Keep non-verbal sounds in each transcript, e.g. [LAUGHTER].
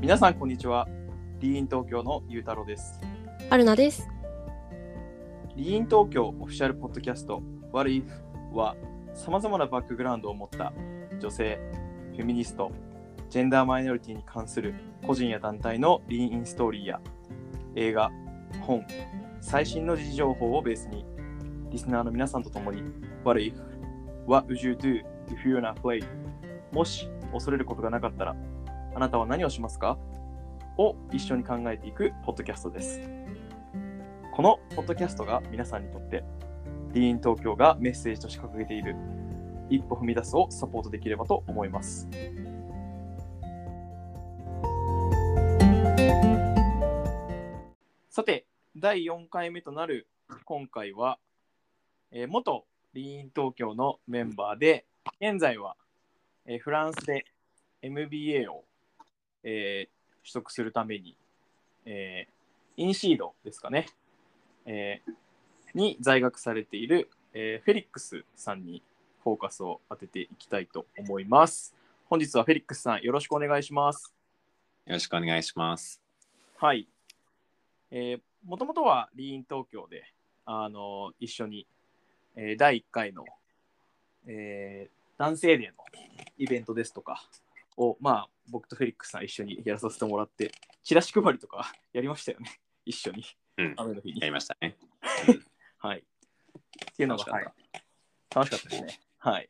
皆さんこんにちは。リーン東京のゆうたろうです。春菜です。リーン東京オフィシャルポッドキャスト What If は様々なバックグラウンドを持った女性、フェミニスト、ジェンダーマイノリティに関する個人や団体のリーンインストーリーや映画、本、最新の時事情報をベースにリスナーの皆さんと共に What if? What would you do if you're not afraid? もし恐れることがなかったらあなたは何をしますか？を一緒に考えていくポッドキャストです。このポッドキャストが皆さんにとって、ディーン東京がメッセージとして掲げている一歩踏み出すをサポートできればと思います。さて、第4回目となる今回は、えー元リーン東京のメンバーで、現在は、えーフランスで MBA を、えー取得するために、えーインシードですかね、えーに在学されている、えーフェリックスさんにフォーカスを当てていきたいと思います。本日はフェリックスさんよろしくお願いします。よろしくお願いします。はい。えー、もともとはリーン東京で、あの一緒に、えー第1回の、えー男性デーのイベントですとかを、まあ、僕とフェリックスさん一緒にやらさせてもらって、チラシ配りとか [LAUGHS] やりましたよね、[LAUGHS] 一緒に、うん、雨の日にや。りましたね。[LAUGHS] はい。っていうのが、楽しかはい、楽しかったですね。はい。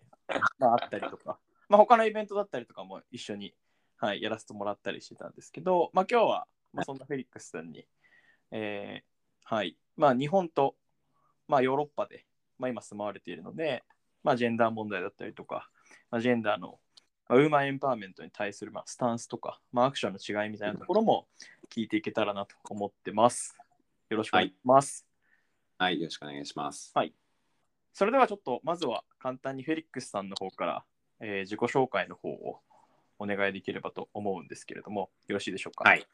まあ、あったりとか、まあ、他のイベントだったりとかも一緒に、はい、やらせてもらったりしてたんですけど、まあ、今日は、まあ、そんなフェリックスさんに、えーはい。まあ、日本と、まあ、ヨーロッパで、まあ、今住まわれているので、まあ、ジェンダー問題だったりとか、まあ、ジェンダーの、まあ、ウーマンエンパワーメントに対する、まあ、スタンスとか、まあ、アクションの違いみたいなところも聞いていけたらなと思ってます。よろしくお願いします。はい、よろしくお願いします。それではちょっとまずは簡単にフェリックスさんの方から、えー自己紹介の方をお願いできればと思うんですけれども、よろしいでしょうか？はい。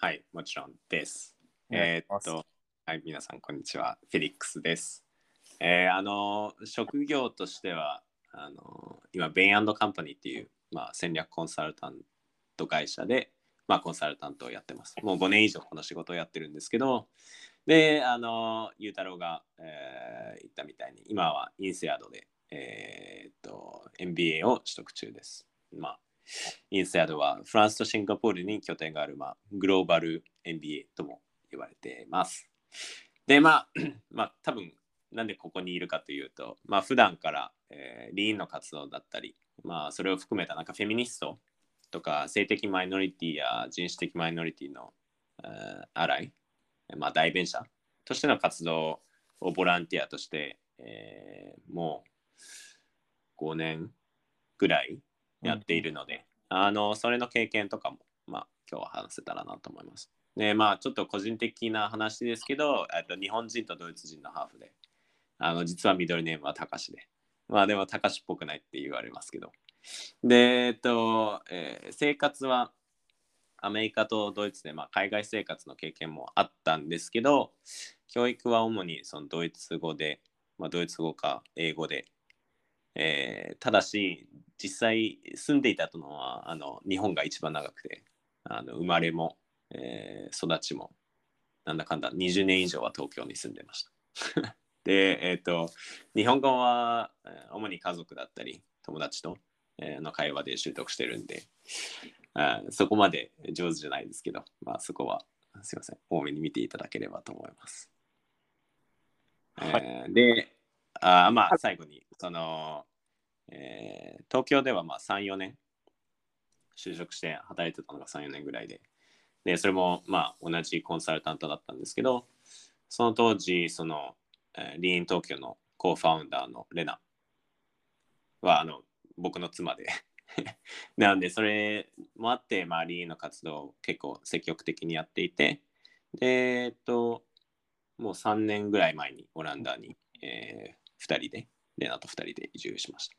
はい、もちろんです。えっと、はい、皆さん、こんにちは。フェリックスです。えーあの、職業としては、あの、今、ベインカンパニーっていう、まあ、戦略コンサルタント会社で、まあ、コンサルタントをやってます。もう5年以上この仕事をやってるんですけど、で、あの、ゆうたろうが、えー言ったみたいに、今はインセアドで、えーっと、MBA を取得中です。まあ、インセアドはフランスとシンガポールに拠点がある、まあ、グローバル MBA とも言われています。で、まあ、[CLEARS THROAT] まあ、多分なんでここにいるかというと、まあ、普段から、えーリーンの活動だったり、まあ、それを含めたなんかフェミニストとか性的マイノリティや人種的マイノリティの、えーアライ、まあ、代弁者としての活動をボランティアとして、えーもう5年ぐらいやっているので、あのそれの経験とかも、まあ、今日は話せたらなと思います。で、まあ、ちょっと個人的な話ですけど、えっと日本人とドイツ人のハーフで、あの実はミドルネームはたかしで、まあでもたかしっぽくないって言われますけど。で、えっと、えー生活はアメリカとドイツで、まあ、海外生活の経験もあったんですけど、教育は主にそのドイツ語で、まあ、ドイツ語か英語で、えーただし実際住んでいたのはあの日本が一番長くてあの生まれも、えー育ちもなんだかんだ20年以上は東京に住んでました。で、えっ、と日本語はえー主に家族だったり友達と、えーの会話で習得してるんであそこまで上手じゃないですけど、まあ、そこはすいません多めに見ていただければと思います。はいえーであーまあ最後にその、えー東京ではまあ34年就職して働いてたのが34年ぐらいででそれもまあ同じコンサルタントだったんですけどその当時その、えーリーン東京のコーファウンダーのレナはあの僕の妻で。[LAUGHS] なのでそれもあって、まあ、リーンの活動を結構積極的にやっていてでえっともう3年ぐらい前にオランダに、え2人でレナと2人で移住しました。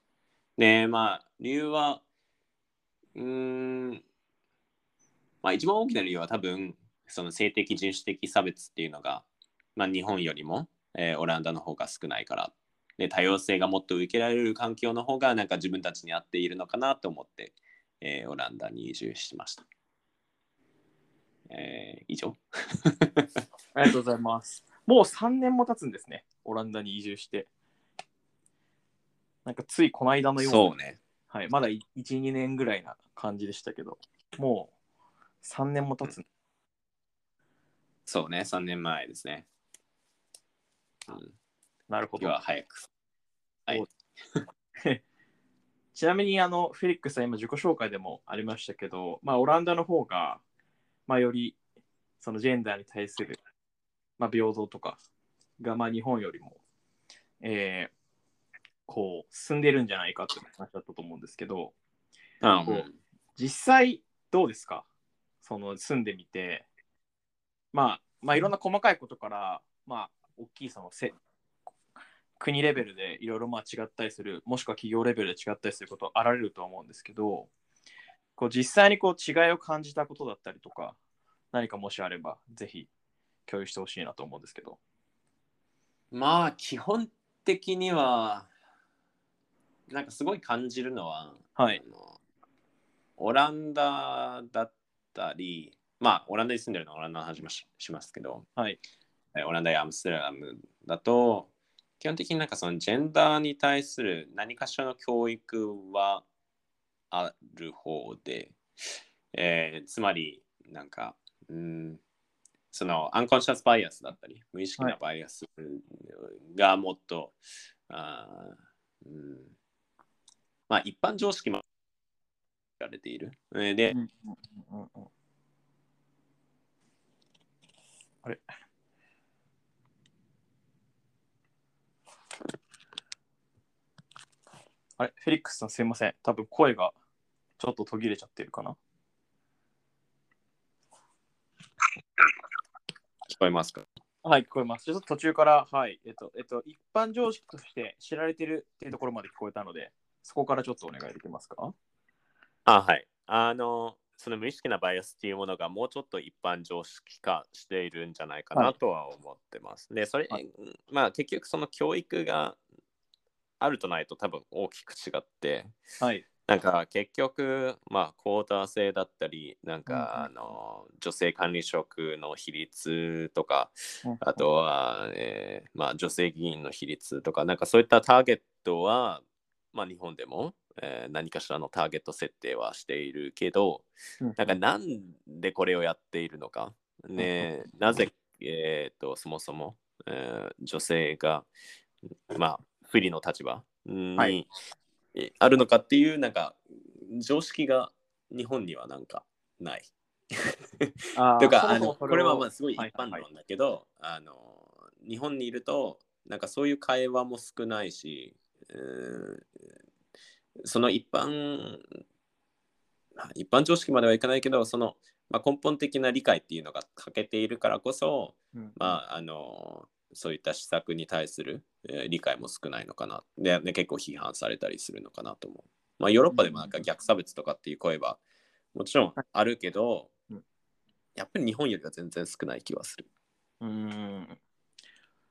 でまあ理由はうんまあ一番大きな理由は多分その性的人種的差別っていうのが、まあ、日本よりも、えーオランダの方が少ないからで多様性がもっと受けられる環境の方がなんか自分たちに合っているのかなと思って、えーオランダに移住しました。えー以上？[LAUGHS] ありがとうございます。もう3年も経つんですね、オランダに移住して。なんかついこの間のような、そうね。はい、まだ1、2年ぐらいな感じでしたけど、もう3年も経つ。そうね、3年前ですね。うん、なるほど。は早く。はい。[LAUGHS] ちなみにあのフェリックスは今自己紹介でもありましたけど、まあ、オランダの方が、まあ、よりそのジェンダーに対する、まあ、平等とかが、まあ、日本よりも、えーこう進んでるんじゃないかって話だったと思うんですけどう実際どうですか？その住んでみて、まあ、まあいろんな細かいことから、まあ、大きいそのせ国レベルでいろいろまあ違ったりするもしくは企業レベルで違ったりすることあられると思うんですけどこう実際にこう違いを感じたことだったりとか何かもしあればぜひ共有してほしいなと思うんですけど。まあ、基本的には、なんかすごい感じるのは、はい。あのオランダだったり、まあ、オランダに住んでるのはオランダの話もししますけど、はい。えオランダやアムステルダムだと、基本的になんかそのジェンダーに対する何かしらの教育はある方で、えーつまりなんか、うん、そのアンコンシャスバイアスだったり、無意識なバイアスがもっと、あーうん、まあ一般常識もられている。えーで、うんうんうんうん。あれ？あれフェリックスさんすいません。多分声がちょっと途切れちゃってるかな。聞こえますか？はい、聞こえます。ちょっと途中から、はい、えっと、えっと、一般常識として知られてるっていうところまで聞こえたので、そこからちょっとお願いできますか？あはい。あの、その無意識なバイアスっていうものがもうちょっと一般常識化しているんじゃないかはないとは思ってます。で、それ、はいうんまあ結局その教育があるとないと多分大きく違って、はい。なんか結局、まあ、クォーター制だったり、なんか、うんあの女性管理職の比率とか、あとは、えーまあ、女性議員の比率とか、なんかそういったターゲットは、まあ、日本でも、えー何かしらのターゲット設定はしているけど、うん、なんかなんでこれをやっているのか、ね、なぜ、えー、とそもそも、えー女性が、まあ、不利の立場？に、はい。えあるのかっていう、なんか、常識が日本にはなんかない。[LAUGHS] というかあのこれはまあすごい一はいはいはい。般論だけど、あの日本にいるとなんかそういう会話も少ないし、その一般まあ一般常識まではいかないけどその、まあ、根本的な理解っていうのが欠けているからこそ、うん。まあ、あのそういった施策に対する、えー理解も少ないのかなでで結構批判されたりするのかなと思う。まあ、ヨーロッパでもなんか逆差別とかっていう声はもちろんあるけど、うんやっぱり日本よりは全然少ない気はする。うーん。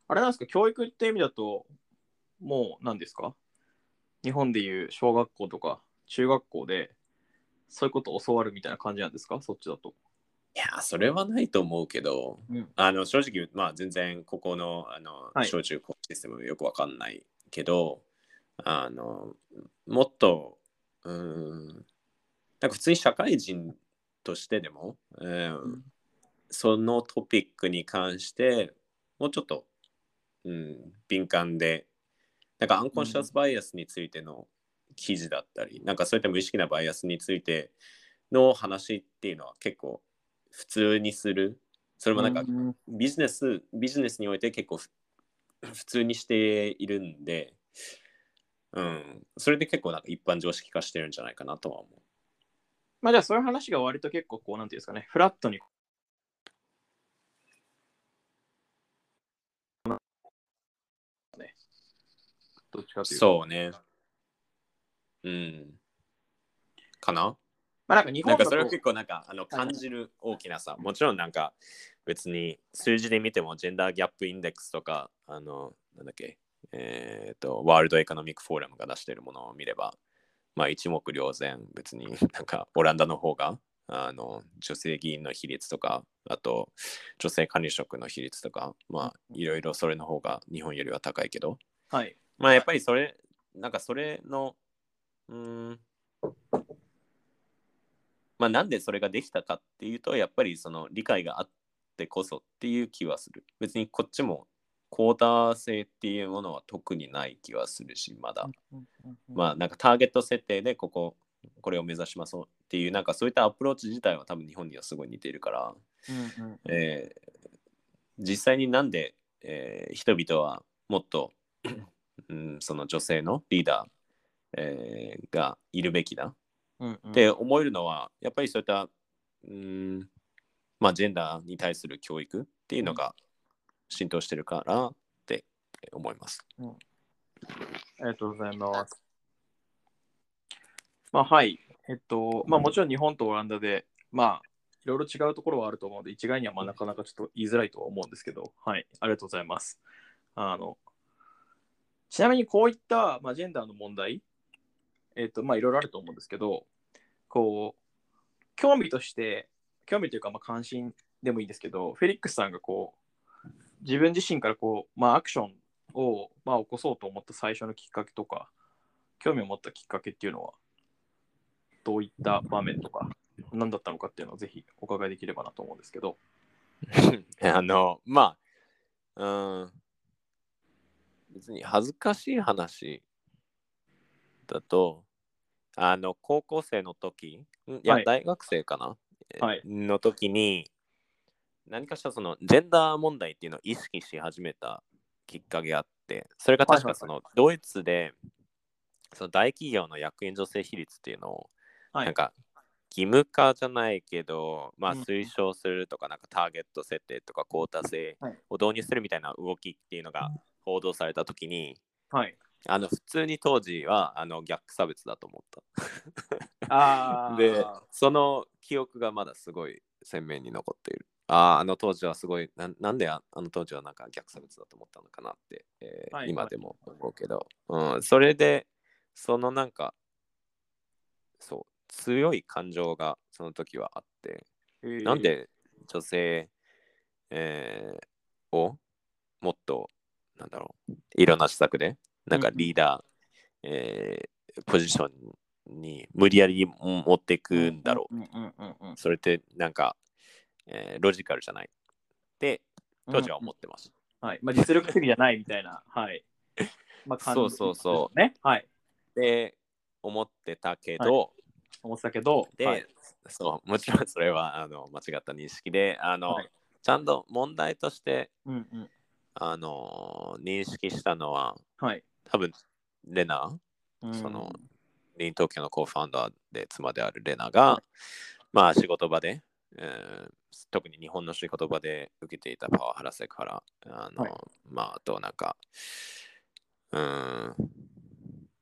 あれなんですか、教育って意味だと、もう何ですか？日本でいう小学校とか中学校で、そういうことを教わるみたいな感じなんですか？そっちだと。いやそれはないと思うけど、うん。あの正直まあ、全然ここのあの、はい。小中高システムよくわかんないけどあのもっとうーんなんか普通に社会人としてでも、うんん。そのトピックに関してもうちょっと、うん、敏感でなんかアンコンシャスバイアスについての記事だったり、なんかそういった無意識なバイアスについての話っていうのは結構普通にする。それもなんかうんビジネス、ビジネスにおいて結構ふ普通にしているんで、うん、それで結構なんか一般常識化してるんじゃないかなとは思う。まあじゃあそういう話が割と結構こう、なんていうんですかね、フラットに。ねどっちかというと。そうね。うん。かな？まあなんか日本だとなんかそれは結構なんかあの感じる大きなさ、もちろんなんか別に数字で見てもジェンダーギャップインデックスとか、あの、なんだっけ、えっ、と、ワールドエコノミックフォーラムが出しているものを見れば、まあ一目瞭然、別になんかオランダの方があの女性議員の比率とか、あと女性管理職の比率とか、まあいろいろそれの方が日本よりは高いけど、はい。まあやっぱりそれ、なんかそれの、うーん、まあなんでそれができたかっていうと、やっぱりその理解があってこそっていう気はする。別にこっちもクォーター制っていうものは特にない気はするし、まだ。まあなんかターゲット設定でここ、これを目指しますっていう、なんかそういったアプローチ自体は多分日本にはすごい似ているから、うんうんえー実際になんで、えー人々はもっと、[CLEARS THROAT] うん、その女性のリーダー、えーがいるべきだって思えるのは、やっぱりそういった、うんまあ、ジェンダーに対する教育っていうのが浸透してるからって思います。ありがとうございます。まあはい。えっと、まあもちろん日本とオランダで、まあいろいろ違うところはあると思うので、一概にはまあなかなかちょっと言いづらいとは思うんですけど、はい。ありがとうございます。あの、ちなみにこういった、まあ、ジェンダーの問題、えっと、まあいろいろあると思うんですけど、こう、興味として、興味というかまあ関心でもいいんですけど、フェリックスさんがこう、自分自身からこう、まあアクションを、まあ、起こそうと思った最初のきっかけとか、興味を持ったきっかけっていうのは、どういった場面とか、何だったのかっていうのをぜひお伺いできればなと思うんですけど。[LAUGHS] あの、まあ、うん、別に恥ずかしい話だと、あの、高校生の時、んいや、はい。大学生かな、えはい。の時に、何かしらそのジェンダー問題っていうのを意識し始めたきっかけがあって、それが確かそのドイツで、その大企業の役員女性比率っていうのを、はい。なんか義務化じゃないけど、まあ、うん。推奨するとか、なんかターゲット設定とか、クォータ制はい。を導入するみたいな動きっていうのが報道されたときに、はい。あの普通に当時はあの逆差別だと思った。あで、その記憶がまだすごい鮮明に残っている。ああ、あの当時はすごい、なんなんでああの当時はなんか逆差別だと思ったのかなって、えーはい今でも思うけど、うん、それで、そのなんか、そう、強い感情がその時はあって、なんで女性、えーをもっと、なんだろう、いろんな施策で、なんかうんうんリーダー、えーポジションに無理やり持っていくんだろう。うんうんうんうんそれってなんか、えーロジカルじゃないって当時は思ってます。はい。まあ、実力的じゃないみたいな。[LAUGHS] はい。まあ、感じそうそうそうね。はい。で、思ってたけど、思ってたけど、で、はい、そう、もちろんそれはあの間違った認識で、あの、はいちゃんと問題として、うんうん。あの認識したのは、はい。多分、レナ、うん。その、リーン東京のコーファウンダーで妻であるレナが、はい。まあ仕事場で、えー特に日本の仕事場で受けていたパワハラセクハラ、あの、はい。まああとなんか、うーん、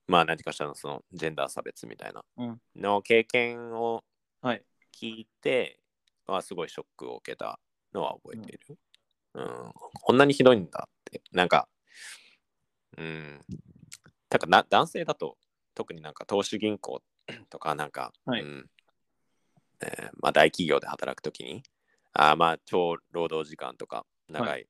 まあ何かしらのそのジェンダー差別みたいなうん。の経験をはい。聞いて、まあすごいショックを受けたのは覚えている。うん、こんなにひどいんだって、なんか、うん、だからな男性だと特になんか投資銀行 [CLEARS THROAT] とかなんか、はい。うん。えーまあ、大企業で働くときにあーまあ超労働時間とか長い、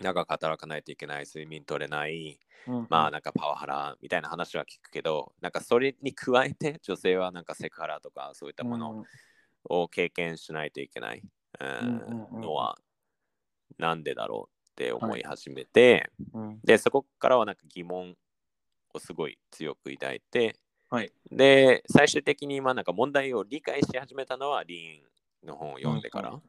長く働かないといけない睡眠取れないうんまあなんかパワハラみたいな話は聞くけどなんかそれに加えて女性はなんかセクハラとかそういったものを経験しないといけない、うん。のはなんでだろうって思い。始めて、うん。うんでそこからはなんか疑問をすごい強く抱いて、はい。で最終的にまあなんか問題を理解し始めたのはリーンの本を読んでから、うん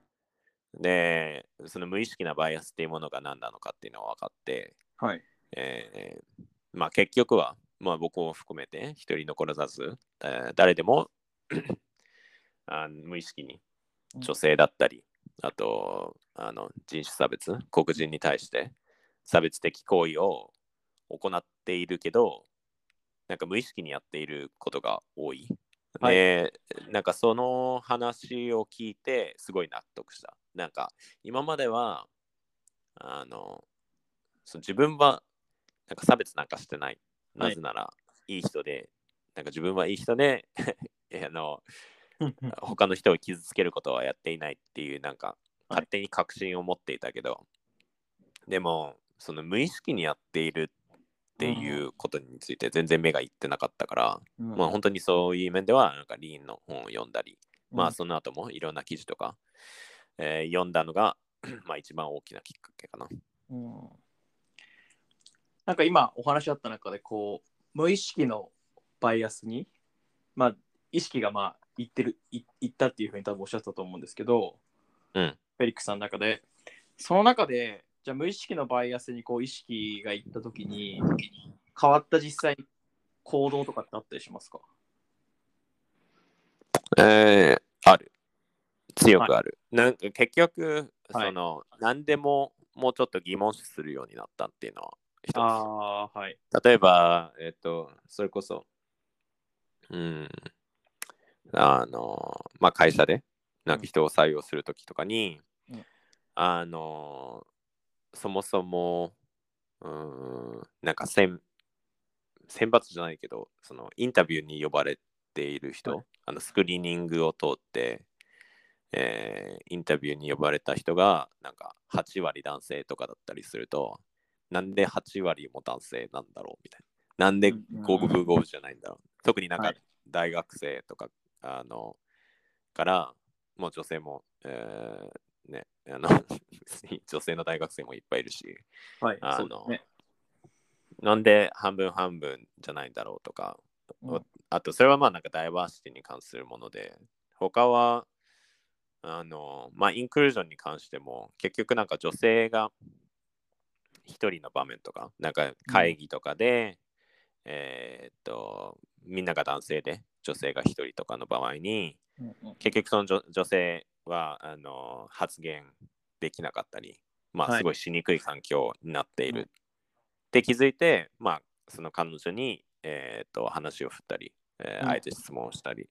でその無意識なバイアスっていうものが何なのかっていうのが分かって、はい。えーまあ結局は、まあ、僕を含めて一人残らず、えー誰でも [CLEARS THROAT] あ無意識に女性だったり、あとあの人種差別黒人に対して差別的行為を行っているけどなんか無意識にやっていることが多い。はいでなんかその話を聞いてすごい納得した。なんか今まではあのそう自分はなんか差別なんかしてない。はないぜならいい人で、なんか自分はいい人で [LAUGHS] あの [LAUGHS] 他の人を傷つけることはやっていないっていうなんかはい勝手に確信を持っていたけど、でもその無意識にやっているっていうことについて全然目がいってなかったから、うん。まあ本当にそういう面ではなんかリーンの本を読んだり、まあうんその後もいろんな記事とか、えー読んだのが [CLEARS THROAT] まあ一番大きなきっかけかな。うん。なんか今お話あった中でこう無意識のバイアスにまあ意識がまあいってるいいったっていうふうに多分おっしゃったと思うんですけど、うん。フェリックスさんの中で。その中でじゃあ無意識のバイアスにこう意識がいった時に変わった実際に行動とかってあったりしますか？えーある。強くある。なんか結局、はい。その何でももうちょっと疑問視するようになったっていうのは一つ。ああはい。例えば、えっ、と、それこそ、うん、あの、まあ、会社で、なんか人を採用するときとかに、うん。あの、そもそも、うん、なんか選、選抜じゃないけど、そのインタビューに呼ばれている人、はい。あのスクリーニングを通って、えーインタビューに呼ばれた人が、なんか8割男性とかだったりすると、なんで8割も男性なんだろうみたいな。なんでうんうんうん。五分五分じゃないんだろう。特になんかはい。大学生とか、あの、から、もう女性も、えーね、あの、[LAUGHS] 女性の大学生もいっぱいいるし、はいあのそうですね。なんで半分半分じゃないんだろうとか、うん。あとそれはまあなんかダイバーシティに関するもので、他は、あの、まあインクルージョンに関しても、結局なんか女性が一人の場面とか、なんか会議とかで、えーっと、みんなが男性で女性が一人とかの場合に、結局その女女性はあの発言できなかったり、まはい。あすごいしにくい環境になっている、うんって気づいて、まあその彼女に、えー、と話を振ったり、えーえて質問をしたり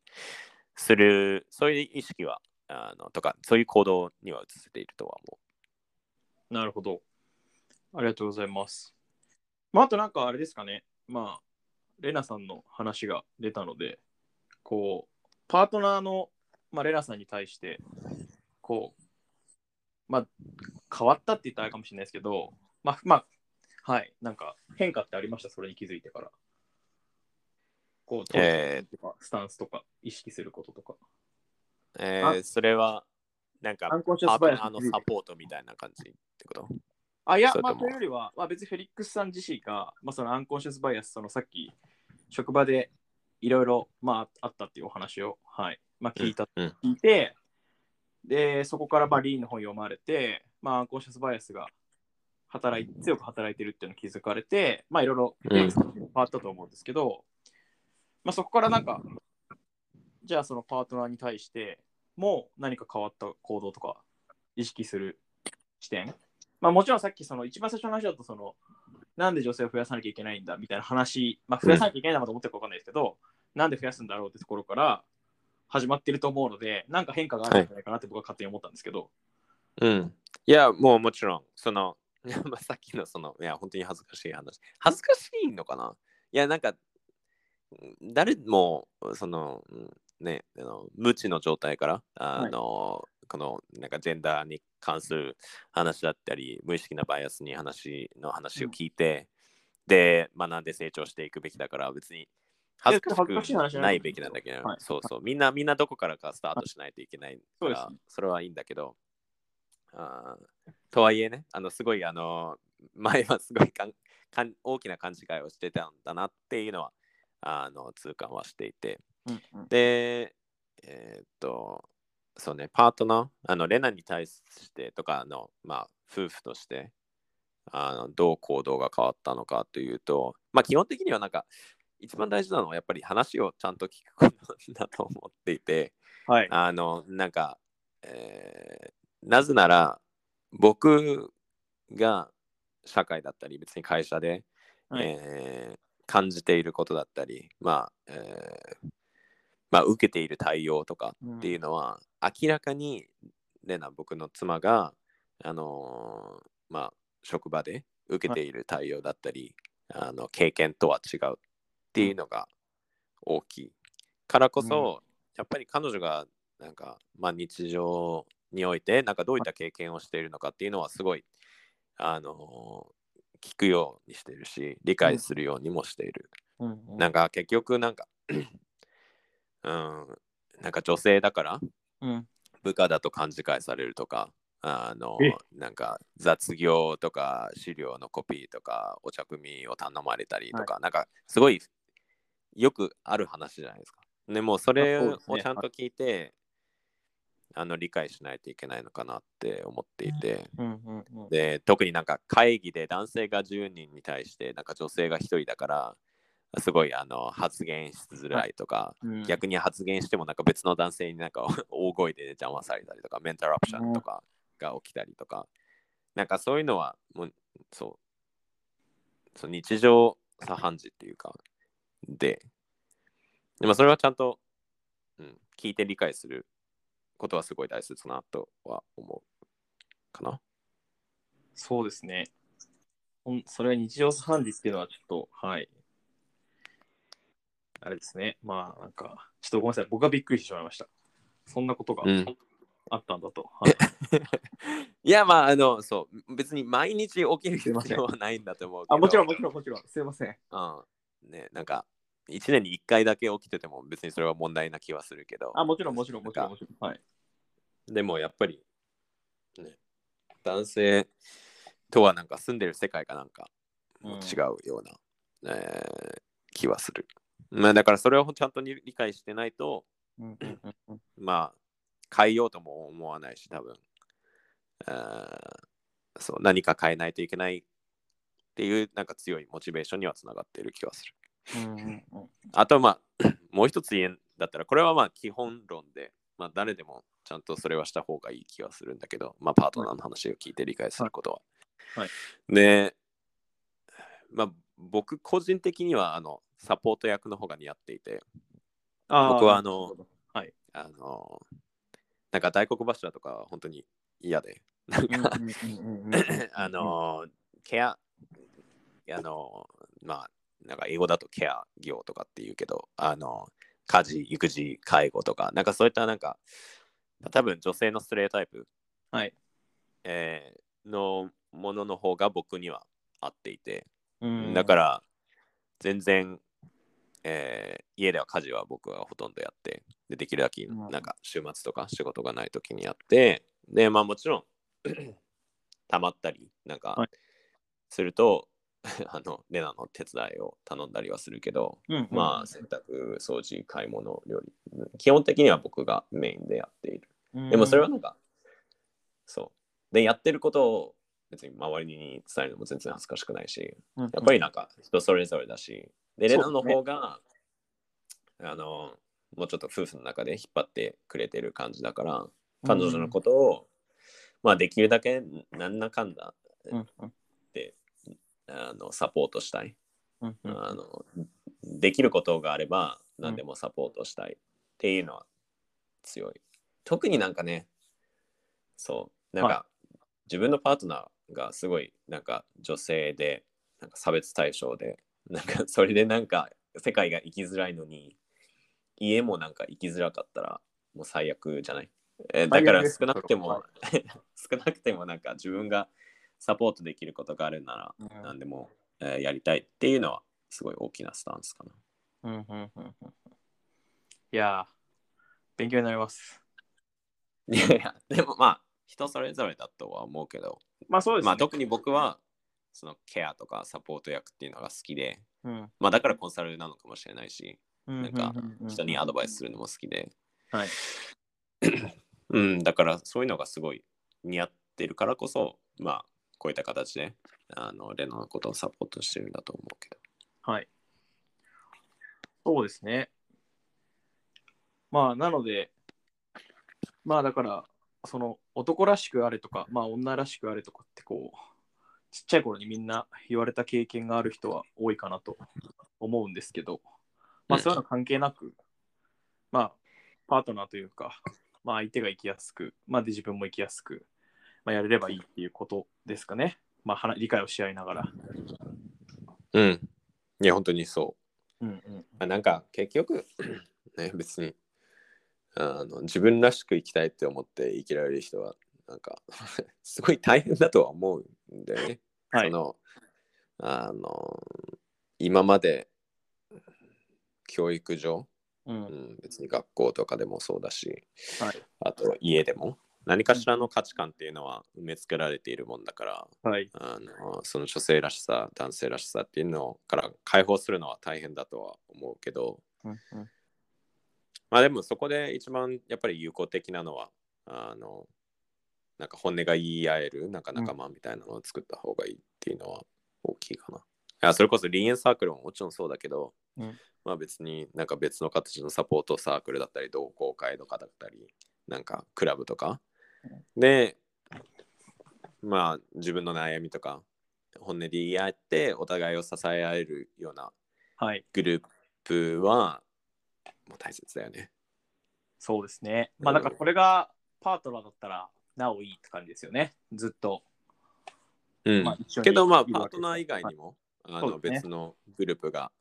する、そういう意識はあのとか、そういう行動には移せているとは思なるほど。ありがとうございます。まあ、あとなんかあれですかね。まあ、レナさんの話が出たので、こう、パートナーの、まあ、レナさんに対して、こう、まあ、変わったって言ったらあれかもしれないですけど、まあ、まあ、はい、なんか変化ってありました、それに気づいてから。こう、えとか、スタンスとか、意識することとか。う。えーそれは、なんか、アンコンシャスバイアスパートナーのサポートみたいな感じってこと？あ、いや、まあ、というよりは、まあ、別にフェリックスさん自身が、まあ、そのアンコンシャスバイアス、そのさっき、職場でいろいろ、まあ、あったっていうお話を、はい、まあ、聞いた、うん。聞いて、で、そこからバリーンの本読まれて、まあ、アンコンシャスバイアスが働い強く働いてるっていうのを気づかれて、まあ、いろいろうん。変わったと思うんですけど、まあ、そこからなんか、じゃあそのパートナーに対してもう何か変わった行動とか意識する視点？まあもちろんさっきその一番最初の話だとそのなんで女性を増やさなきゃいけないんだみたいな話、まあ増やさなきゃいけないのかと思ってるかわかんないですけど、なんで増やすんだろうってところから始まってると思うので、なんか変化があるんじゃないかなって僕は勝手に思ったんですけど、うん。いや、もうもちろん、その、[LAUGHS] まあさっきのその、いや、本当に恥ずかしい話。恥ずかしいのかな？いや、なんか、うん誰も、その、うんね、あの無知の状態から、あの、この、なんか、ジェンダーに関する話だったり、無意識なバイアスに話の話を聞いて、で、学んで成長していくべきだから、別に、恥ずかしくない。べきなんだけど、はい。そうそう、みんな、みんなどこからかスタートしないといけないから、そうですそれはいいんだけど、あーとはいえね、あのすごいあの [LAUGHS] 前はすごいかんかん大きな勘違いをしてたんだなっていうのはあの痛感はしていて、うんうん。で、えーっと、そうね、パートナー、あのレナに対してとかあの、まあ、夫婦としてあのどう行動が変わったのかというと、まあ、基本的にはなんか一番大事なのはやっぱり話をちゃんと聞くことだと思っていて、はい。あの、なんか、えーなぜなら、僕が社会だったり、別に会社で、はいえー感じていることだったり、まあ、えーまあ、受けている対応とかっていうのは、明らかに、レナ、僕の妻が、あのーまあ、職場で受けている対応だったり、あの経験とは違うっていうのが大きいからこそ、やっぱり彼女がなんか、まあ、日常においてなんかどういった経験をしているのかっていうのはすごいあの聞くようにしてるし理解するようにもしている、うんうん。なんか結局なんか [CLEARS THROAT] うんなんか女性だからうん。部下だと勘違いされるとかあのえ？なんか雑業とか資料のコピーとかお茶組みを頼まれたりとか、なんかすごいよくある話じゃないですか。でもうそれをちゃんと聞いて、あの理解しないといけないのかなって思っていて、で特になんか会議で男性が10人に対してなんか女性が1人だからすごいあの発言しづらいとか、うん。逆に発言してもなんか別の男性になんか [LAUGHS] 大声で邪魔されたりとかメンタラプションとかが起きたりとか、なんかそういうのはもうそう。そう日常茶飯事っていうかででもそれはちゃんと、うん、聞いて理解することはすごい大切だなとは思うかな。そうですね。それは日常茶飯事っていうのはちょっと、はい。あれですね。まあ、なんか、ちょっとごめんなさい。僕がびっくりしてしまいました。そんなことがうんあったんだと。[LAUGHS] はいいやまああのそう別に毎日起きる必要はないんだと思うけどあ、もちろん、もちろん、もちろん。すいません。うん。ね、なんか、1年に1回だけ起きてても別にそれは問題な気はするけど、あ、もちろん、もちろん、もちろん、もちろん。はい。でもやっぱり、ね、男性とはなんか住んでる世界がなんかうん違うような、えー気はする。まあだからそれをちゃんとに理解してないと、うんうんうんうんまあ変えようとも思わないし、多分。あーそう何か変えないといけないっていうなんか強いモチベーションにはつながっている気はする。うんあとまあ、もう一つ言えんだったら、これはまあ基本論で、まあ誰でもちゃんとそれはした方がいい気はするんだけど、まあパートナーの話を聞いて理解することは。はいで、まあ僕個人的にはあのサポート役の方が似合っていて、僕はあのはい。あの、なんか大黒柱とかは本当に嫌で、なんか、あの、ケア、あの、まあ、なんか英語だとケア業とかって言うけど、あの、家事、育児、介護とか、なんかそういったなんか、多分女性のストレートタイプ、はい。えーのものの方が僕には合っていて、うん。だから全然、えー家では家事は僕はほとんどやってでできるだけうんなんか週末とか仕事がない時にやってでまあもちろん [CLEARS THROAT] たまったりなんかはい。すると、[LAUGHS] あのレナの手伝いを頼んだりはするけど、うんうんまあ洗濯掃除買い物料理基本的には僕がメインでやっている。でもそれはなんか、そう。で、やってることを別に周りに伝えるのも全然恥ずかしくないし、ややっぱりなんか人それぞれだし、で、レナの方が、あの、もうちょっと夫婦の中で引っ張ってくれてる感じだから、彼女のことを、まあできるだけなんだかんだうんうん。で、あのサポートしたい、うんうんあの。できることがあれば何でもサポートしたいっていうのは強い。特になんかね、そう、なんか、は自分のパートナーがすごいなんか女性で、なんか差別対象で、なんかそれでなんか世界が生きづらいのに、家もなんか生きづらかったらもう最悪じゃない？えーだから少なくても、は [LAUGHS] 少なくてもなんか自分がサポートできることがあるならうん何でも、えーやりたいっていうのはすごい大きなスタンスかな。うんうんうんうんいやー、勉強になります。いやいや、でもまあ人それぞれだとは思うけど、まあそうですね。まあ特に僕はそのケアとかサポート役っていうのが好きで、うんまあだからコンサルなのかもしれないし、うんなんか人にアドバイスするのも好きで、はい。うん、だからそういうのがすごい似合ってるからこそ、まあこういった形であのレノのことをサポートしてるんだと思うけど。はい。そうですね。まあ、なので、まあだから、その男らしくあれとか、まあ女らしくあれとかってこう、ちっちゃい頃にみんな言われた経験がある人は多いかなと思うんですけど、まあそういうの関係なく、まあパートナーというか、まあ相手が生きやすく、まあで自分も生きやすく、まあやれればいいっていうことですかね。まあ話理解をし合いながら。うん。いや、本当にそう。うんうん。まあなんか結局、[CLEARS THROAT] ね、別にあの自分らしく生きたいって思って生きられる人はなんか [LAUGHS] すごい大変だとは思うんだよね。はいそのあの今まで教育上、う。うんん、別に学校とかでもそうだしはい。あと家でも何かしらの価値観っていうのは埋め付けられているもんだからはい。あのその女性らしさ男性らしさっていうのから解放するのは大変だとは思うけどうんうんまあでもそこで一番やっぱり有効的なのはあのなんか本音が言い合えるなんか仲間みたいなのを作った方がいいっていうのは大きいかな。いやそれこそリーエンサークルももちろんそうだけど、うんまあ別になんか別の形のサポートサークルだったり同好会とかだったりなんかクラブとかでまあ自分の悩みとか本音で言い合ってお互いを支え合えるようなはい。グループはもう大切だよね。そうですね。まあ、なんかこれがパートナーだったら、なおいいって感じですよね。ずっと。うんまあけどまあパートナー以外にも、あのそうですね別のグループが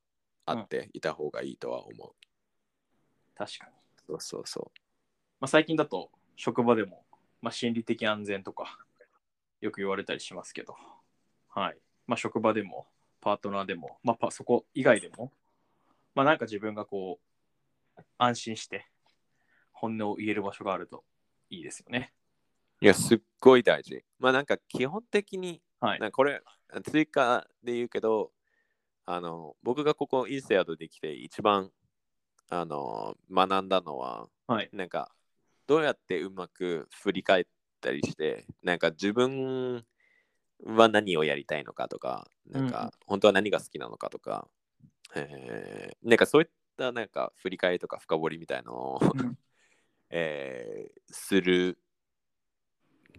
あっていた方がいいとは思う。確かに。そうそうそまあ、最近だと、職場でも、まあ、心理的安全とか、よく言われたりしますけど、はい。まあ、職場でも、パートナーでも、まあ、パそこ以外でも、まあ、なんか自分がこう、安心して、本音を言える場所があるといいですよね。う。いや、すっごい大事。まあなんか基本的に、はい。なこれ追加で言うけど、あの僕がここインセアドできて一番あの学んだのは、はい。なんかどうやってうまく振り返ったりしてなんか自分は何をやりたいのかとかなんうんうん。か本当は何が好きなのかとか、えーなんかそういったなんか振り返りとか深掘りみたいのを、うん。[LAUGHS] えーする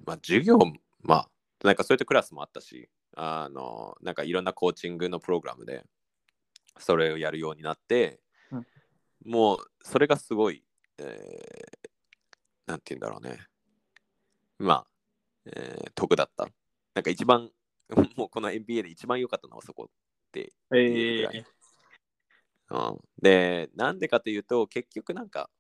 まあ授業まあなんかそういったクラスもあったしあのなんかいろんなコーチングのプログラムでそれをやるようになって、うん。もうそれがすごい、えーなんて言うんだろうね。まあ、えー得だった。なんか一番 [LAUGHS] もうこの NBA で一番良かったのはそこってえいうぐらい。うん、で、なんでかというと、結局なんか、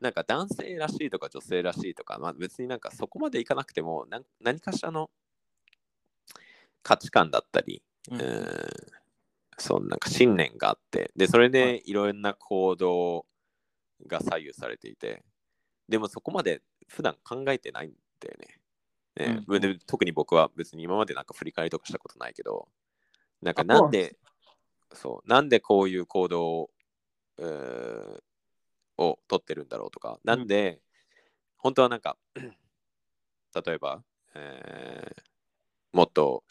なんか男性らしいとか女性らしいとか、まあ、別になんかそこまでいかなくても、なん何かしらの価値観だったり、うん。えーそうなんか信念があって、で、それはでいろんな行動が左右されていて、でもそこまで普段考えてないんだよね。ねうん。で特に僕は別に今までなんか振り返りとかしたことないけど、なんかなんで、そう、なんでこういう行動を,、えーを取ってるんだろうとか、なんで、本当はなんか、[CLEARS THROAT] 例えば、えーもっと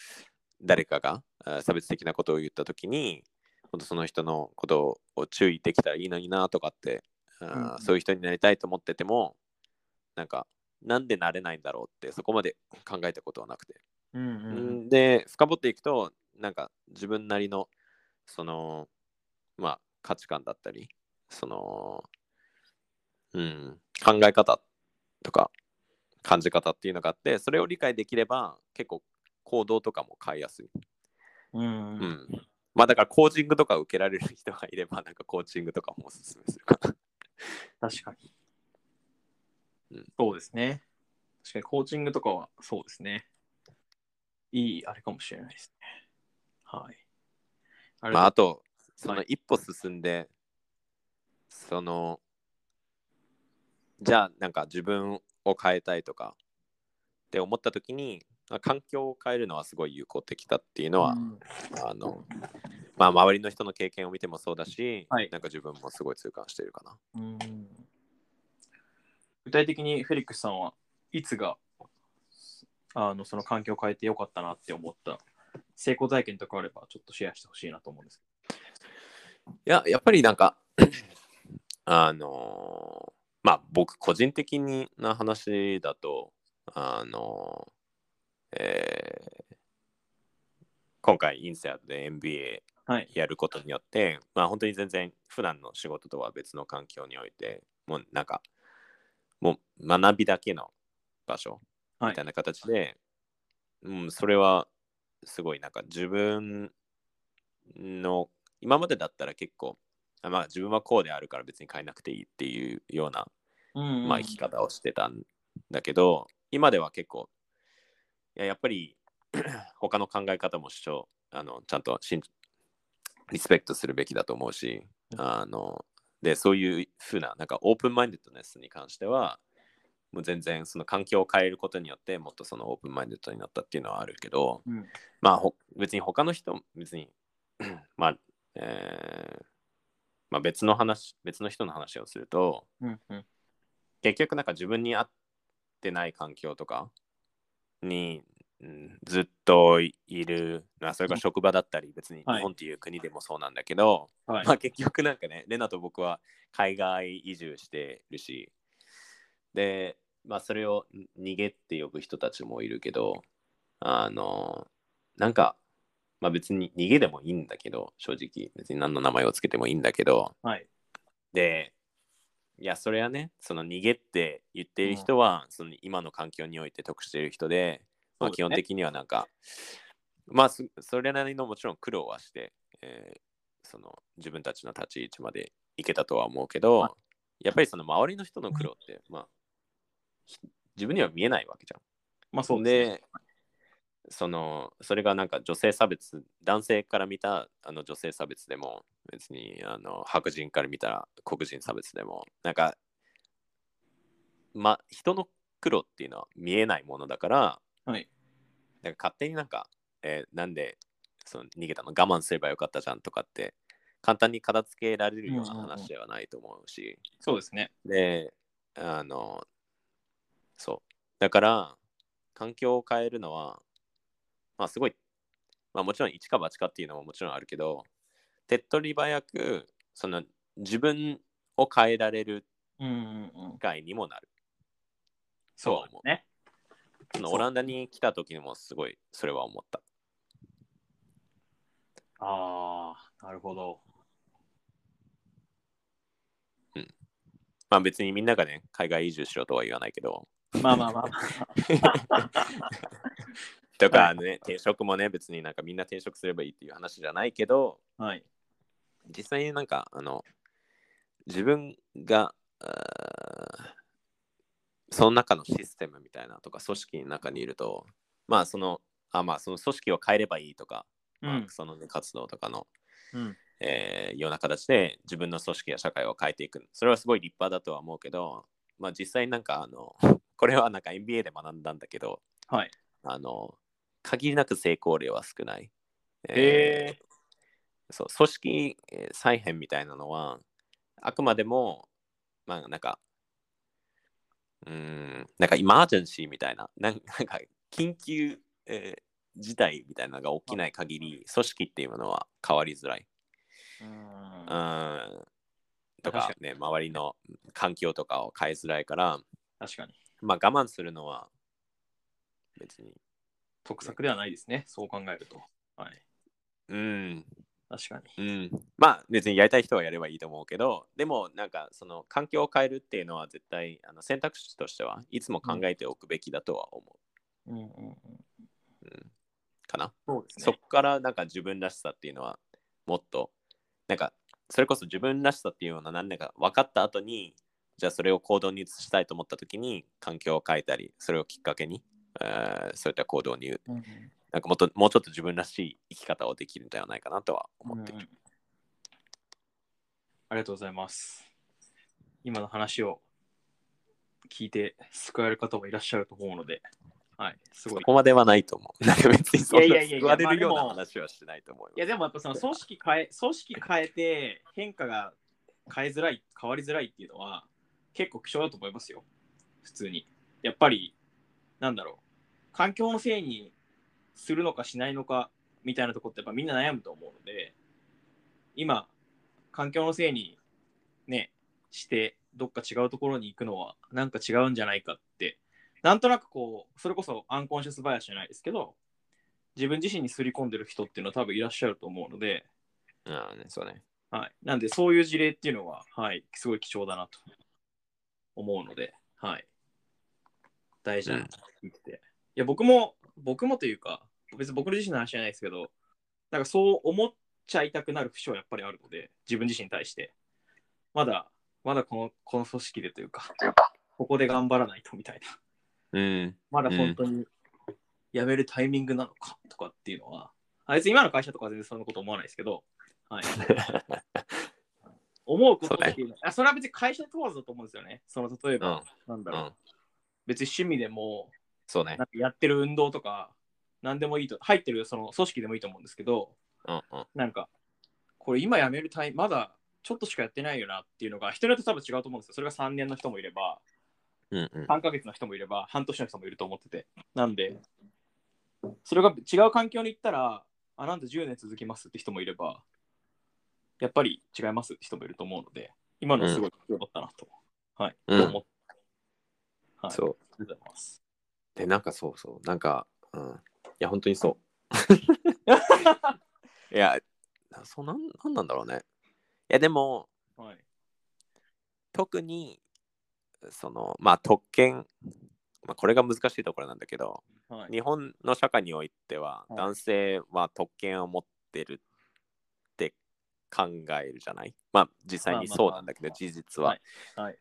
誰かが差別的なことを言ったときに、本当その人のことを注意できたらいいのになとかって、うんうんそういう人になりたいと思ってても、なんか、なんでなれないんだろうって、そこまで考えたことはなくて。うんうんうん。で深掘っていくとなんか自分なりのそのまあ価値観だったりそのうん考え方とか感じ方っていうのがあってそれを理解できれば結構行動とかも変えやすい、うんううんん、まあだからコーチングとか受けられる人がいればなんかコーチングとかもおすすめするかな確かに、うんそうですね。確かにコーチングとかはそうですね。いいあれかもしれないですね。はい。あれまあ、あと、そのはい一歩進んで、その、じゃあ、なんか自分を変えたいとかって思った時に、まあ環境を変えるのはすごい有効的だっていうのは、うんあの、まあ、周りの人の経験を見てもそうだし、はいなんか自分もすごい痛感しているかな。うん具体的にフェリックスさんはいつがあのその環境を変えてよかったなって思った成功体験とかあればちょっとシェアしてほしいなと思うんですいや、やっぱりなんか、[COUGHS] あのーまあ僕個人的な話だと、あのーえー今回インセアでい。やることによって、まあ本当に全然普段の仕事とは別の環境において、もうなんか、もう学びだけの場所はい。みたいな形で、うん、それはすごいなんか自分の、今までだったら結構、あまあ自分はこうであるから別に変えなくていいっていうような、うんまあ、生き方をしてたんだけど、今では結構いややっぱり [CLEARS THROAT] 他の考え方も主張あのちゃんとしんリスペクトするべきだと思うし、あのでそういうふうななんかオープンマインドネスに関してはもう全然その環境を変えることによってもっとそのオープンマインドになったっていうのはあるけど、うん。まあほ別に他の人別に [CLEARS THROAT] まあ、えーまあ、別の話別の人の話をするとうんうん。結局なんか自分に合ってない環境とかに、うんずっといる、まあ、それが職場だったり別にはい。日本っていう国でもそうなんだけど、はい。まあ結局なんかねレナと僕は海外移住してるしでまあそれを逃げって呼ぶ人たちもいるけどあのなんかまあ別に逃げでもいいんだけど正直。別に何の名前をつけてもいいんだけど。はい。でいやそれはねその逃げって言っている人は、その今の環境において得している人で、まあ、基本的にはなんか、まあそそれなりのもちろん苦労はして、えーその自分たちの立ち位置まで行けたとは思うけど、はやっぱりその周りの人の苦労って、まあひ自分には見えないわけじゃん。まあそうですね。でそのそれがなんか女性差別男性から見たあの女性差別でも別にあの白人から見たら黒人差別でもなんかま人の苦労っていうのは見えないものだからはい。なんか勝手になんか、えーなんでその逃げたの？我慢すればよかったじゃんとかって簡単に片付けられるようなうんうんうん話ではないと思うし、そうですね。で、あの、そう。だから、環境を変えるのは、まあすごい、まあもちろん一か八かっていうのももちろんあるけど、手っ取り早く、その自分を変えられるうんうんうん。機会にもなる。そうですね。そのオランダに来た時にもすごいそれは思った。ああなるほど。まあ別にみんながね、海外移住しろとは言わないけど、まあまあまあとかね、転職もね、別になんかみんな転職すればいいっていう話じゃないけど、はい。実際になんかあの自分がその中のシステムみたいなとか組織の中にいるとまあそのあまあその組織を変えればいいとか、まあ、その、ね、活動とかの、うん。えーような形で自分の組織や社会を変えていく。それはすごい立派だとは思うけどまあ実際なんかあの [LAUGHS] これはなんか MBA で学んだんだけどはい。あの限りなく成功例は少ない。へー。そう組織えー再編みたいなのはあくまでもまあなんかうーん。なんかイマージェンシーみたいな。なん [LAUGHS] か緊急、えー事態みたいなのが起きない限り組織っていうものは変わりづらい。うん。うん。とかね周りの環境とかを変えづらいから確かに。まあ我慢するのは別に。得策ではないですね。そう考えると。はい。うん確かに。うん、まあ別にやりたい人はやればいいと思うけどでもなんかその環境を変えるっていうのは絶対あの選択肢としてはいつも考えておくべきだとは思う。んうんうん。う、うん、かな、そうですそっからなんか自分らしさっていうのはもっとなんかそれこそ自分らしさっていうのは何だか分かった後にじゃあそれを行動に移したいと思った時に環境を変えたりそれをきっかけに、えーそういった行動になんかもっともうちょっと自分らしい生き方をできるんではないかなとは思ってる。うんありがとうございます。今の話を聞いて救われる方もいらっしゃると思うので、はい、すごい。そこまではないと思う。[LAUGHS] なんか別にそんないやいやいやいや救われるような話はしてないと思。いや、でもやっぱその組織変え、組織変えて変化が変えづらい、変わりづらいっていうのは結構貴重だと思いますよ。普通に。やっぱり、なんだろう、環境のせいにするのかしないのかみたいなとこってやっぱみんな悩むと思うので、今、環境のせいにね、して、どっか違うところに行くのはなんか違うんじゃないかって、なんとなくこう、それこそアンコンシャスバイアスじゃないですけど、自分自身に刷り込んでる人っていうのは多分いらっしゃると思うので、うん、ね、そうね。はい。なんで、そういう事例っていうのは、はい、すごい貴重だなと思うので、はい。大事だなと聞いてて。いや、僕も、僕もというか、別に僕自身の話じゃないですけど、なんかそう思っちゃいたくなる節はやっぱりあるので、自分自身に対して。まだ、まだこのこの組織でというか、ここで頑張らないとみたいな。うん。まだ本当に辞めるタイミングなのかとかっていうのは、あいつ今の会社とかは全然そんなこと思わないですけど、はい、[LAUGHS] 思うことっていうのは、あそれは別に会社問わずだと思うんですよね。その例えば、なんだろう、うん。別に趣味でも、そうねやってる運動とか、何でもいいと、入ってるその組織でもいいと思うんですけど、うんうん。なんか、これ今辞めるタイまだちょっとしかやってないよなっていうのが、人によって多分違うと思うんですよ。それが3年の人もいれば、うんうん。3ヶ月の人もいれば、半年の人もいると思ってて。なんで、それが違う環境に行ったら、あ、なんで10年続きますって人もいれば、やっぱり違いますって人もいると思うので、今のはすごい必要だったなと、はい、うん思って。はい、そう。ありがとうございます。で、なんかそうそう。なんか、うん。いや、本当にそう。[LAUGHS] いや、そうなんなんなんだろうね。いや、でも、はい、特に、その、まあ、特権、まあ、これが難しいところなんだけど、はい、日本の社会においては、はい。男性は特権を持ってるって考えるじゃない？まあ、実際にそうなんだけど、事実は。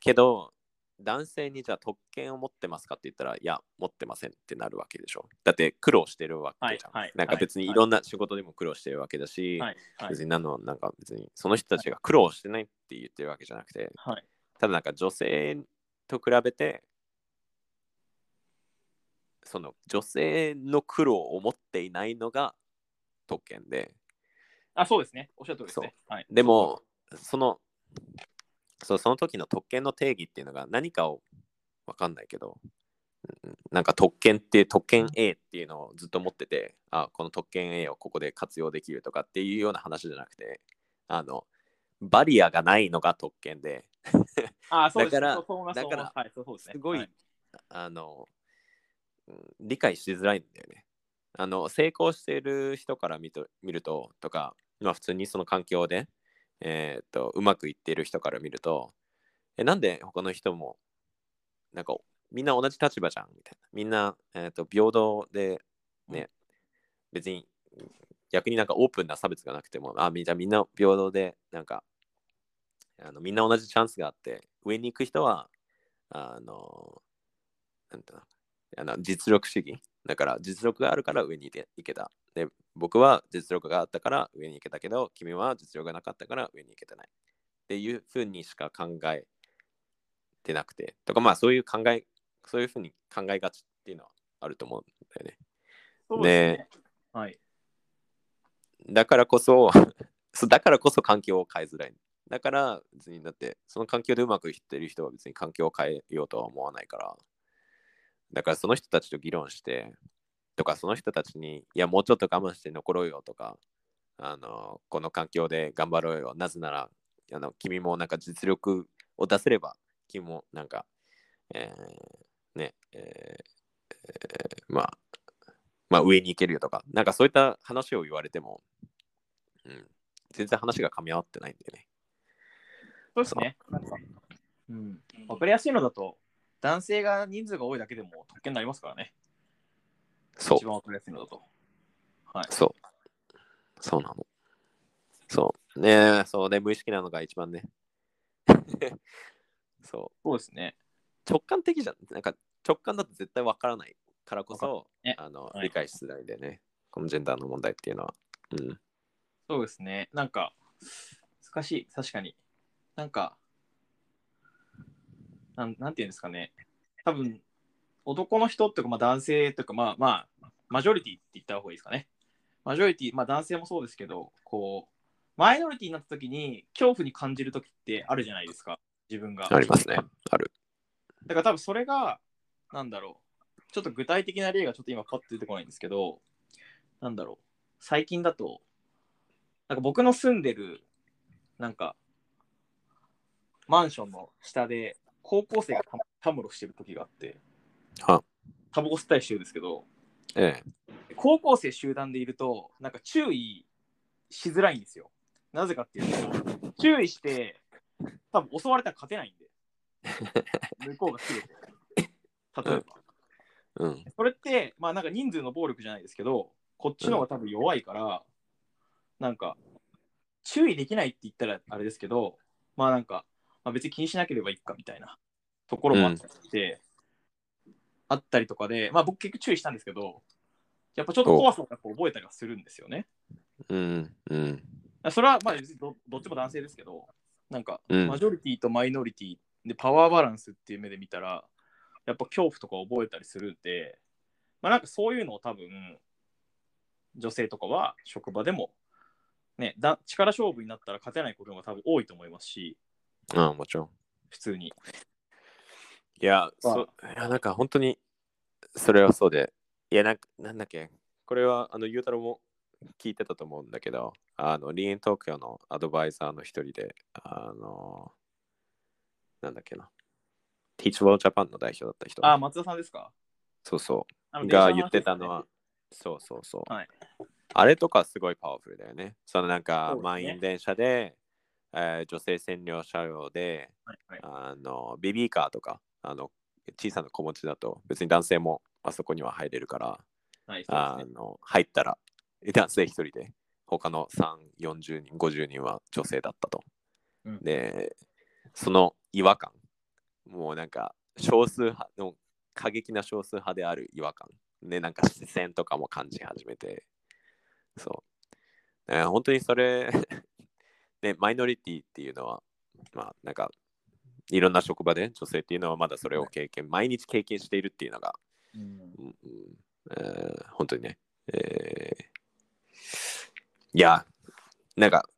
けど、男性にじゃあ特権を持ってますかって言ったら、いや、持ってませんってなるわけでしょ。だって苦労してるわけじゃん。はいはいなんか別にいろんな仕事でも苦労してるわけだし、はい、はい別に何の、なんか別にその人たちが苦労してないって言ってるわけじゃなくて、はい、ただなんか女性と比べて、その女性の苦労を持っていないのが特権で、あ、そうですね。おっしゃる通りですね。はい、でも、その、そうその時の特権の定義っていうのが何かをわかんないけど、うんなんか特権って特権 A っていうのをずっと持ってて、あ、この特権 A をここで活用できるとかっていうような話じゃなくて、あの、バリアがないのが特権で、あ、そうですだからだからす。はい、そうそうですね。すごい、はい。あの、うん理解しづらいんだよね。あの、成功している人から見と見ると、とか、まあ普通にその環境で、えーっと、うまくいっている人から見ると、え、なんで他の人も、なんか、みんな同じ立場じゃんみたいな。みんな、えーっと、平等で、ね、別に、逆になんかオープンな差別がなくても、あ、みじゃあみんな平等で、なんか、あのみんな同じチャンスがあって、上に行く人は、あの、なんていうのあの実力主義。だから実力があるから上に行け行けた。で、僕は実力があったから上に行けたけど、君は実力がなかったから上に行けてない。っていうふうにしか考えてなくて。とかまあそういう考え、そういうふうに考えがちっていうのはあると思うんだよね。そうですね。はい。だからこそ、だからこそ環境を変えづらい。だから別にだってその環境でうまくいってる人は別に環境を変えようとは思わないから。だからその人たちと議論して、とかその人たちに、いや、もうちょっと我慢して残ろうよとか、あの、この環境で頑張ろうよ。なぜなら、あの君もなんか実力を出せれば、君もなんか、えーね、えーえーまあ、まあ上に行けるよとか、なんかそういった話を言われても、うん、全然話が噛み合ってないんだよね。そうですね。なんか、うん。わかりやすいのだと、男性が人数が多いだけでも特権になりますからね。そう一、番わかりやすいのだと。はい。そう。そうなの。そう。ねそうね、無意識なのが一番ね。[LAUGHS] そう。そうですね。直感的じゃん。なんか直感だと絶対わからないからこそ、ねあのはい理解しづらいんでね、このジェンダーの問題っていうのは。うん。そうですね。なんか、難しい。確かに。なんか、なんなんていうんですかね。多分、男の人っていうか、まあ男性とか、まあまあ、マジョリティって言った方がいいですかね。マジョリティ、まあ男性もそうですけど、こう、マイノリティになった時に恐怖に感じる時ってあるじゃないですか。自分が。ありますね。ある。だから多分それが、なんだろう。ちょっと具体的な例がちょっと今パッと出てこないんですけど、なんだろう。最近だと、なんか僕の住んでる、なんか、マンションの下で、高校生がたたむろしてる時があって、はタバコ吸ったりしてるんですけど、ええ。高校生集団でいると、なんか注意しづらいんですよ。なぜかっていうと、注意して、多分襲われたら勝てないんで、向こうが切れて。[LAUGHS] 例えば。うん。それって、まあなんか人数の暴力じゃないですけど、こっちの方が多分弱いから、なんか、注意できないって言ったらあれですけど、まあなんか、まあ、別に気にしなければいいかみたいなところもあって、あったりとかで、まあ僕結局注意したんですけど、やっぱちょっと怖さをやっぱ覚えたりはするんですよね。うん。うん。それはまあ別にどどっちも男性ですけど、なんかうんマジョリティとマイノリティでパワーバランスっていう目で見たら、やっぱ恐怖とか覚えたりするんで、まあなんかそういうのを多分、女性とかは職場でも、ね、だ力勝負になったら勝てないことが多分多いと思いますし、ああ、もちろん。普通に。いや、そいやなんか本当にそれはそうで、いや、なんかなんだっけ、これはあの、ゆうたろうも聞いてたと思うんだけど、あの、リーン東京のアドバイザーの一人で、あの、なんだっけな、Teachable Japan の代表だった人。あ、松田さんですか？そうそう。が言ってたのは、そうそうそう。はい。あれとかすごいパワフルだよね。そのなんか、満員電車で、えー女性専用車両で、はいはい。あのベビーカーとかあの小さな子持ちだと別に男性もあそこには入れるから、はい、そうあ。の入ったら男性一人で他の3、40人、50人は女性だったと。うんで、その違和感、もうなんか少数派の過激な少数派である違和感。で、なんか視線とかも感じ始めて、そう。ね本当にそれ、[LAUGHS] ね、マイノリティっていうのは、まあなんか、いろんな職場で女性っていうのはまだそれを経験、毎日経験しているっていうのが、うん。うんうん。えー本当にね、えーいや、なんか、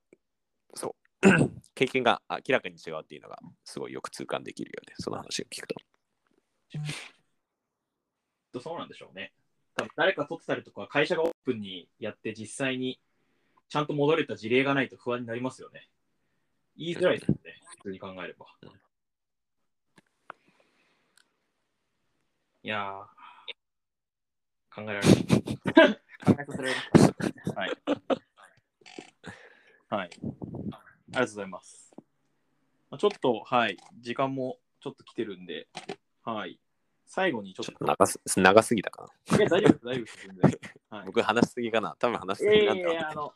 そう、[COUGHS] 経験が明らかに違うっていうのが、すごいよく痛感できるよね、その話を聞くと。とそうなんでしょうね。多分誰か取ってたりとか、会社がオープンにやって実際にちゃんと戻れた事例がないと不安になりますよね。言いづらいですよね、普通に考えれば。いやー、考えられない。考えさせられました。はい。はい。ありがとうございます。まあちょっと、はい、時間もちょっと来てるんで、はい。最後にちょっとちょっと長す長すぎたかな。いや、大丈夫です、大丈夫です、全然。はい、僕話しすぎかな多分話しすいぎなんだやいやいや、あの、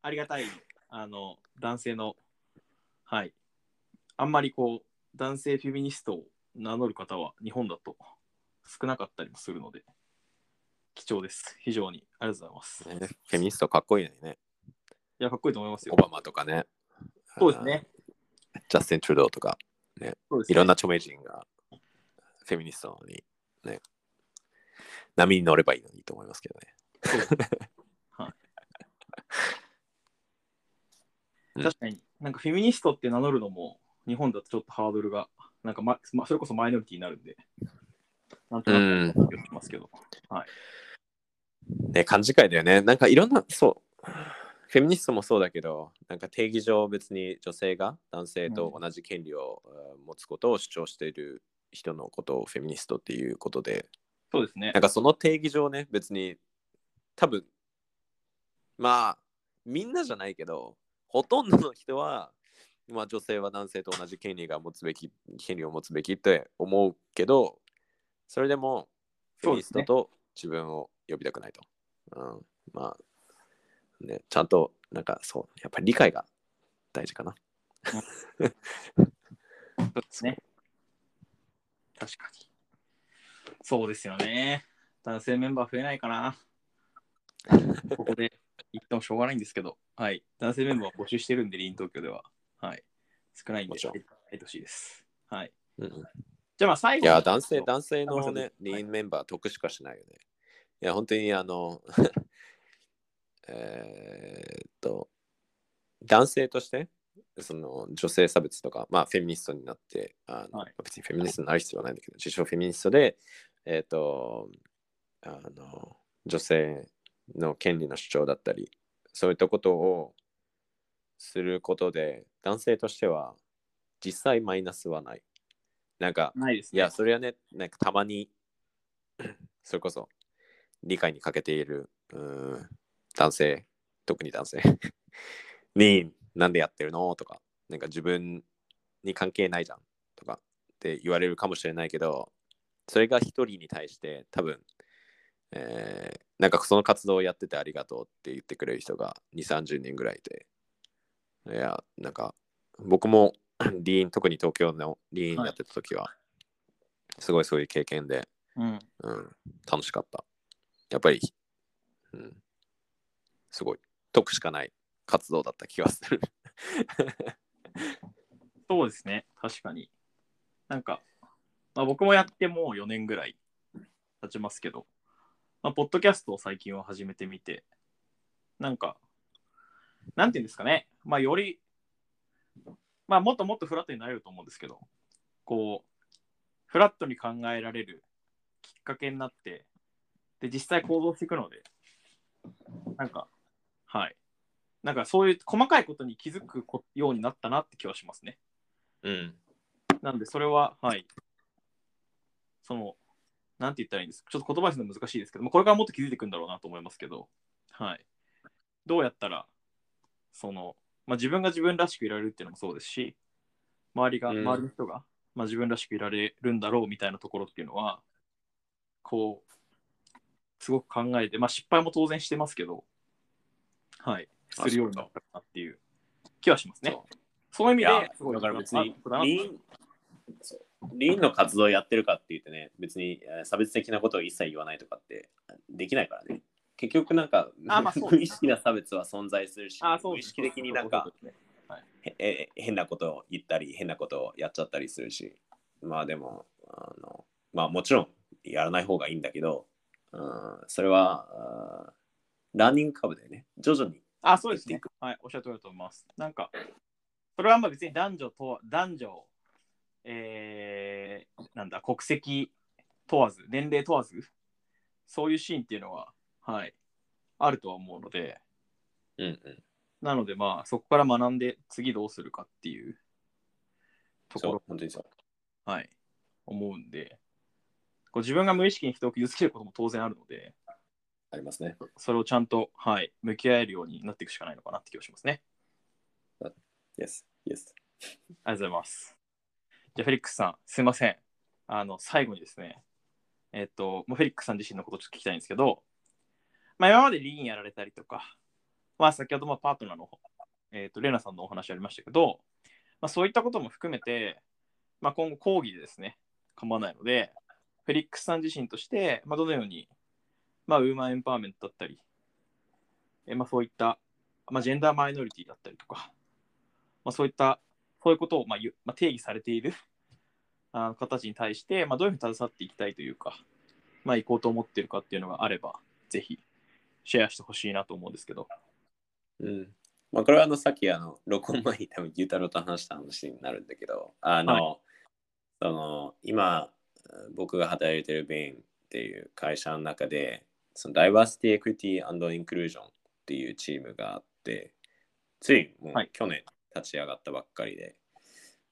ありがたい、あの、男性の、はい。あんまりこう、男性フェミニストを名乗る方は日本だと少なかったりもするので、貴重です。非常に。ありがとうございます。いねフェミニストかっこいいのにね。や、かっこいいと思いますよオ。バマとかね。そうですね。ジャスティン・トゥルドーとか、そうですねいろんな著名人がフェミニストにね、波に乗ればいいのにと思いますけどね。[LAUGHS] はい。うん確かに、なんかフェミニストって名乗るのも、日本だとちょっとハードルが、なんか、ま、まそれこそマイノリティになるんで、なんとなく気がしますけど。ね、勘違いだよね。なんかいろんな、そう、フェミニストもそうだけど、なんか定義上別に女性が男性と同じ権利を、えー持つことを主張している人のことをフェミニストっていうことで、そうですねなん。かその定義上ね、別に多分、まあ、みんなじゃないけど、ほとんどの人は、まあ、女性は男性と同じ権利が持つべき、権利を持つべきって思うけど、それでも、フェミニストと自分を呼びたくないと。うん、まあ、ね、ちゃんと、なんかそう、やっぱり理解が大事かな。そうですね。確かに。そうですよね。男性メンバー増えないかな。ここで言ってもしょうがないんですけど、はい。男性メンバーを募集してるんで、リーン東京では。はい。少ないんで、入ってほしいです。はい。うん、じゃあまあ最後いや、男性、男性のね、リーンメンバー得しかしないよね。いや、本当にあの、[LAUGHS] えーっと、男性として、その女性差別とか、まあ、フェミニストになって、あのはい別にフェミニストになる必要はないんだけど、自称フェミニストで、えーっと、あの、女性の権利の主張だったり、そういったことをすることで、男性としては実際マイナスはない。なんか、ないですね。いや、それはね、なんかたまに、[CLEARS THROAT] それこそ理解に欠けているうーん男性、特に男性 [LAUGHS] に、なんでやってるの？とか、なんか自分に関係ないじゃん？とかって言われるかもしれないけど、それが一人に対して多分、えーなんかその活動をやっててありがとうって言ってくれる人が2、30人ぐらいいて、いや、なんか僕もリーン、特に東京のリーンやってた時は、すごいそういう経験で、うん。うん、楽しかった。やっぱり、うん、すごい、得しかない活動だった気がする。[LAUGHS] そうですね。確かに。なんか、まあ、僕もやってもう4年ぐらい経ちますけど、まあ、ポッドキャストを最近は始めてみて、なんか、なんていうんですかね。まあ、より、まあ、もっともっとフラットになれると思うんですけど、こう、フラットに考えられるきっかけになって、で、実際行動していくので、なんか、はい。なんかそういう細かいことに気づくこようになったなって気はしますね。うん。なんで、それは、はい。その、なんて言ったらいいんですか？ちょっと言葉にするの難しいですけど、まあこれからもっと気づいていくんだろうなと思いますけど、はい。どうやったら、その、まあ、自分が自分らしくいられるっていうのもそうですし、周りが、うん周りの人が、まあ、自分らしくいられるんだろうみたいなところっていうのは、こう、すごく考えて、まあ、失敗も当然してますけど、はい。あするようになったかなっていう気はしますね。そうそういう意いや味で、すごいだから別にリーンそうリーンの活動をやってるかって言ってね別にえー差別的なことを一切言わないとかってできないからね結局なんかあまあそう無意識な差別は存在するしあそう無意識的になんかへえ変なことを言ったり変なことをやっちゃったりするし。まあでもあのまあもちろんやらない方がいいんだけど、うん、それはランニングカブでね。徐々にあ、そうですね。はい、おっしゃる通りだと思います。なんか、それはまあ別に男女と男女、えー、なんだ、国籍問わず、年齢問わず、そういうシーンっていうのは、はい、あるとは思うので、うんうん。なのでまあ、そこから学んで次どうするかっていうところ、本当にそう。はい、思うんで、こう自分が無意識に人を傷つけることも当然あるので、ありますね。それをちゃんと、はい、向き合えるようになっていくしかないのかなって気がしますね。Yes Yes ありがとうございます。じゃあ、フェリックスさん、すいません。あの、最後にですね、えっと、もうフェリックスさん自身のことをちょっと聞きたいんですけど、まあ、今までリーンやられたりとか、まあ、先ほどもパートナーの、えっと、レナさんのお話ありましたけど、まあ、そういったことも含めて、まあ、今後講義でですね、構わないので、フェリックスさん自身として、まあ、どのように、まあ、ウーマンエンパワーメントだったり、えまあ、そういった、まあ、ジェンダーマイノリティだったりとか、まあ、そういったそういうことを、まあまあ、定義されているあの形に対して、まあ、どういうふうに携わっていきたいというか、まあ、行こうと思っているかっていうのがあれば、ぜひシェアしてほしいなと思うんですけど。うん。まあ、これはあのさっきあの録音前に多分牛太郎と話した話になるんだけど、あの、はその今僕が働いてるベインっていう会社の中で、そのダイバーシティエクイティインクルージョンっていうチームがあって、ついもうはい去年立ち上がったばっかりで、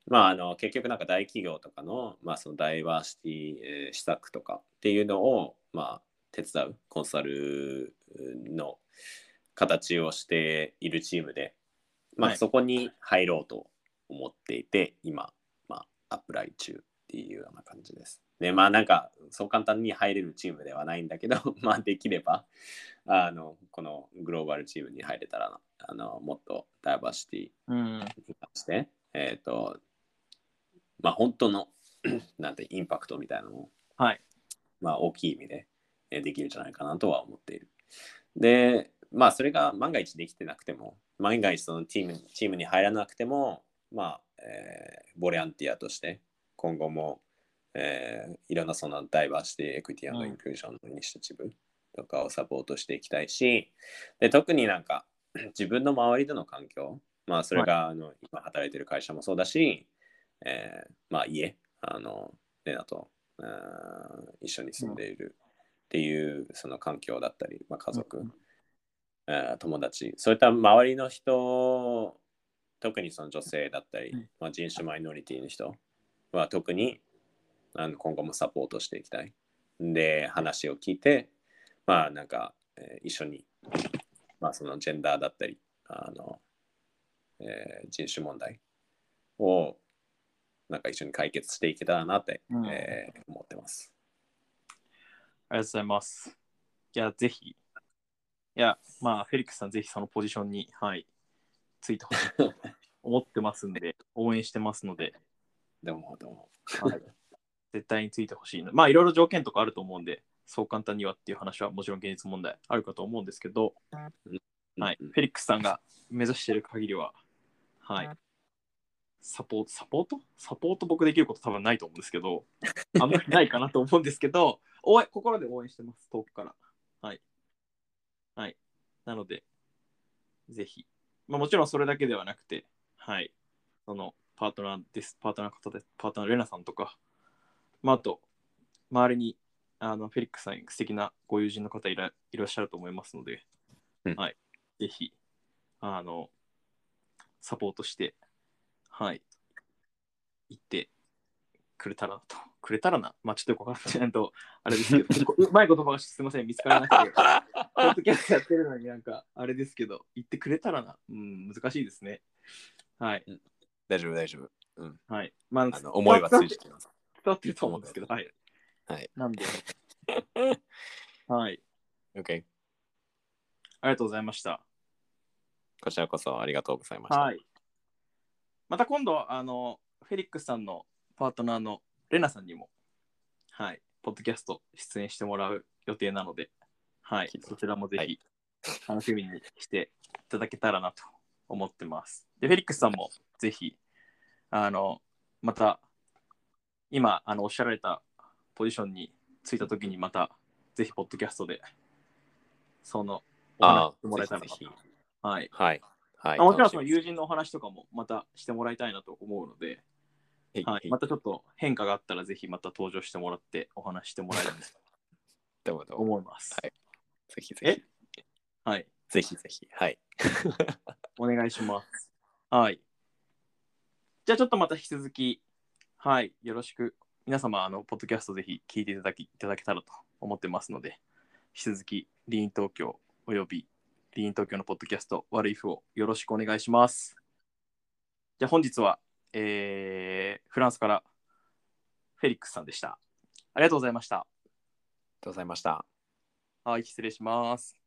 まああの結局なんか大企業とかの,、まあそのダイバーシティ、えー施策とかっていうのを、まあ、手伝うコンサルの形をしているチームで、まあ、はいそこに入ろうと思っていて、今、まあ、アプライ中っていうような感じです。で、まあなんか、そう簡単に入れるチームではないんだけど、[LAUGHS] まあできれば、あの、このグローバルチームに入れたら、あの、もっとダイバーシティうん。に関して、えっ、と、まあ本当の、[CLEARS THROAT] なんて、インパクトみたいなのをはい。まあ、大きい意味でえーできるんじゃないかなとは思っている。で、まあ、それが万が一できてなくても、万が一そのチームチームに入らなくても、まあ、えーボランティアとして、今後も、えーいろんなそのダイバーシティ、エクイティうんインクルージョンのイニシアチブとかをサポートしていきたいし、で特になんか [CLEARS THROAT] 自分の周りでの環境、まあ、それが、あの今働いてる会社もそうだし、えーまあ、家、あの、レナと、あー一緒に住んでいるっていうその環境だったり、まあ、家族、うんえー友達そういった周りの人特にその女性だったり、うんまあ、人種マイノリティの人は特にあの今後もサポートしていきたい。で話を聞いてまあなんか、えー一緒に、まあ、そのジェンダーだったりあの、えー人種問題をなんか一緒に解決していけたらなって、うん。えー思ってます。ありがとうございます。いや、ぜひ。いや、まあ、フェリックスさん、ぜひそのポジションに、はい、ついてほしい。[LAUGHS] 思ってますんで、応援してますので、どうもどうも。はい、絶対についてほしいの。まあ、いろいろ条件とかあると思うんで、そう簡単にはっていう話はもちろん現実問題あるかと思うんですけど、はい、うんフェリックスさんが目指している限りは、はい、サポート、サポート？サポート僕できること多分ないと思うんですけど、あんまりないかなと思うんですけど、応援心で応援してます、遠くから。はい。はい。なので、ぜひ、まあ、もちろんそれだけではなくて、はい、そのパートナーです、パートナーの方で、パートナーのレナさんとか、まあ、あと、周りにあのフェリックスさん、素敵なご友人の方いらいらっしゃると思いますので、うんはい、ぜひ、あの、サポートして、はい、行ってくれたらなと。くれたらな。まあ、ちょっとよくわからないと、あれですけど、[LAUGHS] うまい言葉がすみません、見つからなくて、[LAUGHS] ポッドキャストやってるのになんか、あれですけど、言ってくれたらな。うん、難しいですね。はい。大丈夫大丈夫。うん。はい。まあ、あの思いは通じてます。伝わってると思うんですけど、はい。はい。なんで、[LAUGHS] はい。OK。ありがとうございました。こちらこそありがとうございました。はい。また今度、あの、フェリックスさんのパートナーのレナさんにも、はい、ポッドキャスト出演してもらう予定なので、はいそちらもぜはいひ楽しみにしていただけたらなと思ってます。で、フェリックスさんもぜひ、あの、また、今、あの、おっしゃられたポジションについたときに、また、ぜひ、ポッドキャストで、その、お話ししてもらえたらなと。はい。はい。はい。あもちろんその友人のお話とかもまたしてもらいたいなと思うので、はい、またちょっと変化があったらぜひまた登場してもらってお話してもらえると [LAUGHS] どうもどうも思います。はいぜひぜひ。はい、ぜひぜひ。はい。[LAUGHS] お願いします。はい。じゃあちょっとまた引き続き、はい、よろしく。皆様、あの、ポッドキャストぜひ聞いていただきいただけたらと思ってますので、引き続き、リーン東京およびリーン東京のポッドキャスト、悪いフをよろしくお願いします。じゃあ本日は、えー、フランスからフェリックスさんでした。ありがとうございました。ありがとうございました。はい、失礼します。